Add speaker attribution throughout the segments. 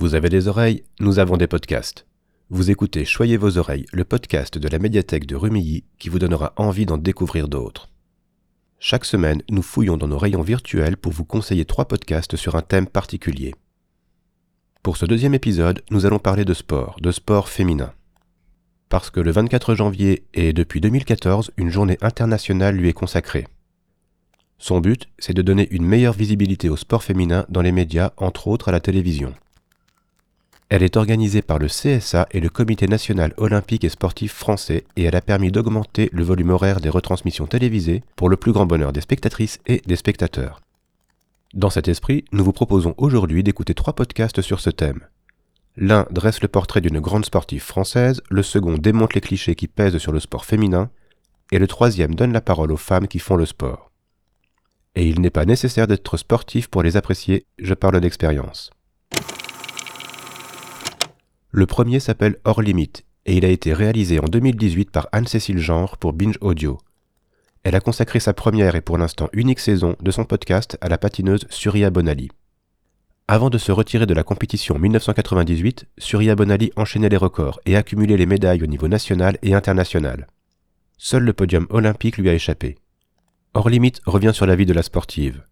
Speaker 1: Vous avez des oreilles, nous avons des podcasts. Vous écoutez Choyez vos oreilles, le podcast de la médiathèque de Rumilly qui vous donnera envie d'en découvrir d'autres. Chaque semaine, nous fouillons dans nos rayons virtuels pour vous conseiller trois podcasts sur un thème particulier. Pour ce deuxième épisode, nous allons parler de sport, de sport féminin. Parce que le 24 janvier et depuis 2014, une journée internationale lui est consacrée. Son but, c'est de donner une meilleure visibilité au sport féminin dans les médias, entre autres à la télévision. Elle est organisée par le CSA et le Comité national olympique et sportif français et elle a permis d'augmenter le volume horaire des retransmissions télévisées pour le plus grand bonheur des spectatrices et des spectateurs. Dans cet esprit, nous vous proposons aujourd'hui d'écouter trois podcasts sur ce thème. L'un dresse le portrait d'une grande sportive française, le second démonte les clichés qui pèsent sur le sport féminin, et le troisième donne la parole aux femmes qui font le sport et il n'est pas nécessaire d'être sportif pour les apprécier, je parle d'expérience. Le premier s'appelle Hors Limite et il a été réalisé en 2018 par Anne-Cécile Genre pour Binge Audio. Elle a consacré sa première et pour l'instant unique saison de son podcast à la patineuse Surya Bonali. Avant de se retirer de la compétition en 1998, Surya Bonali enchaînait les records et accumulait les médailles au niveau national et international. Seul le podium olympique lui a échappé. Hors limite revient sur la vie de la sportive.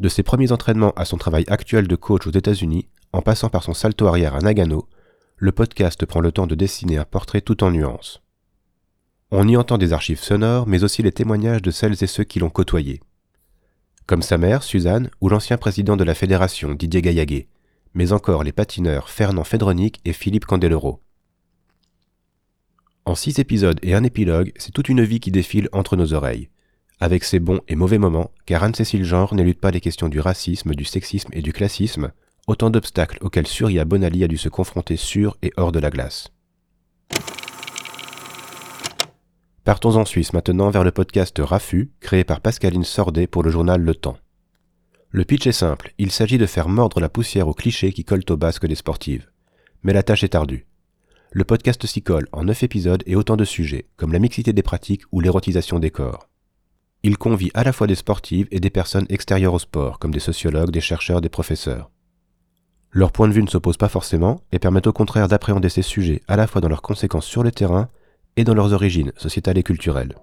Speaker 1: De ses premiers entraînements à son travail actuel de coach aux États-Unis, en passant par son salto arrière à Nagano, le podcast prend le temps de dessiner un portrait tout en nuances. On y entend des archives sonores, mais aussi les témoignages de celles et ceux qui l'ont côtoyé. Comme sa mère, Suzanne, ou l'ancien président de la fédération, Didier Gaillaguet, mais encore les patineurs Fernand Fedronic et Philippe Candeloro. En six épisodes et un épilogue, c'est toute une vie qui défile entre nos oreilles avec ses bons et mauvais moments, car Anne-Cécile Genre n'élude pas les questions du racisme, du sexisme et du classisme, autant d'obstacles auxquels Surya Bonali a dû se confronter sur et hors de la glace. Partons en Suisse maintenant vers le podcast Rafu, créé par Pascaline Sordet pour le journal Le Temps. Le pitch est simple, il s'agit de faire mordre la poussière aux clichés qui collent au basque des sportives. Mais la tâche est ardue. Le podcast s'y colle en neuf épisodes et autant de sujets, comme la mixité des pratiques ou l'érotisation des corps. Il convie à la fois des sportives et des personnes extérieures au sport, comme des sociologues, des chercheurs, des professeurs. Leur point de vue ne s'oppose pas forcément et permettent au contraire d'appréhender ces sujets à la fois dans leurs conséquences sur le terrain et dans leurs origines sociétales et culturelles.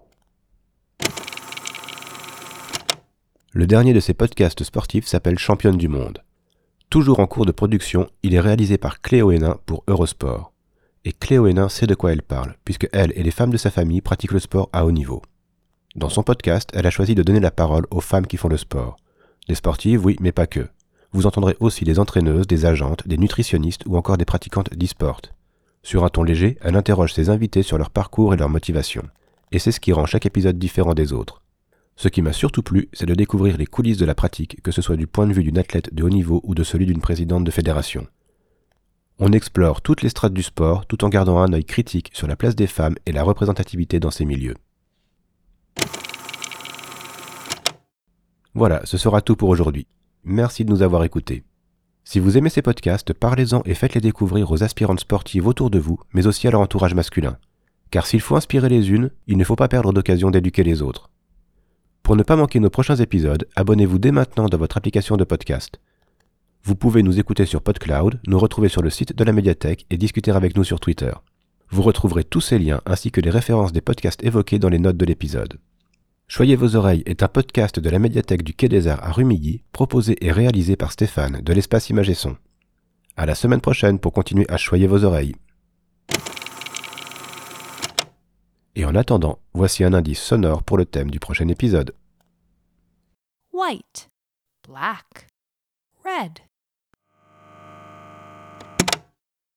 Speaker 1: Le dernier de ces podcasts sportifs s'appelle Championne du monde. Toujours en cours de production, il est réalisé par Cléo Hénin pour Eurosport. Et Cléo Hénin sait de quoi elle parle, puisque elle et les femmes de sa famille pratiquent le sport à haut niveau. Dans son podcast, elle a choisi de donner la parole aux femmes qui font le sport. Des sportives, oui, mais pas que. Vous entendrez aussi des entraîneuses, des agentes, des nutritionnistes ou encore des pratiquantes d'e-sport. Sur un ton léger, elle interroge ses invités sur leur parcours et leur motivation. Et c'est ce qui rend chaque épisode différent des autres. Ce qui m'a surtout plu, c'est de découvrir les coulisses de la pratique, que ce soit du point de vue d'une athlète de haut niveau ou de celui d'une présidente de fédération. On explore toutes les strates du sport tout en gardant un œil critique sur la place des femmes et la représentativité dans ces milieux. Voilà, ce sera tout pour aujourd'hui. Merci de nous avoir écoutés. Si vous aimez ces podcasts, parlez-en et faites-les découvrir aux aspirantes sportives autour de vous, mais aussi à leur entourage masculin. Car s'il faut inspirer les unes, il ne faut pas perdre d'occasion d'éduquer les autres. Pour ne pas manquer nos prochains épisodes, abonnez-vous dès maintenant dans votre application de podcast. Vous pouvez nous écouter sur PodCloud, nous retrouver sur le site de la médiathèque et discuter avec nous sur Twitter. Vous retrouverez tous ces liens ainsi que les références des podcasts évoqués dans les notes de l'épisode. Choyez vos oreilles est un podcast de la médiathèque du Quai des Arts à Rumilly, proposé et réalisé par Stéphane de l'espace Image et Son. À la semaine prochaine pour continuer à choyer vos oreilles. Et en attendant, voici un indice sonore pour le thème du prochain épisode.
Speaker 2: white, black, red.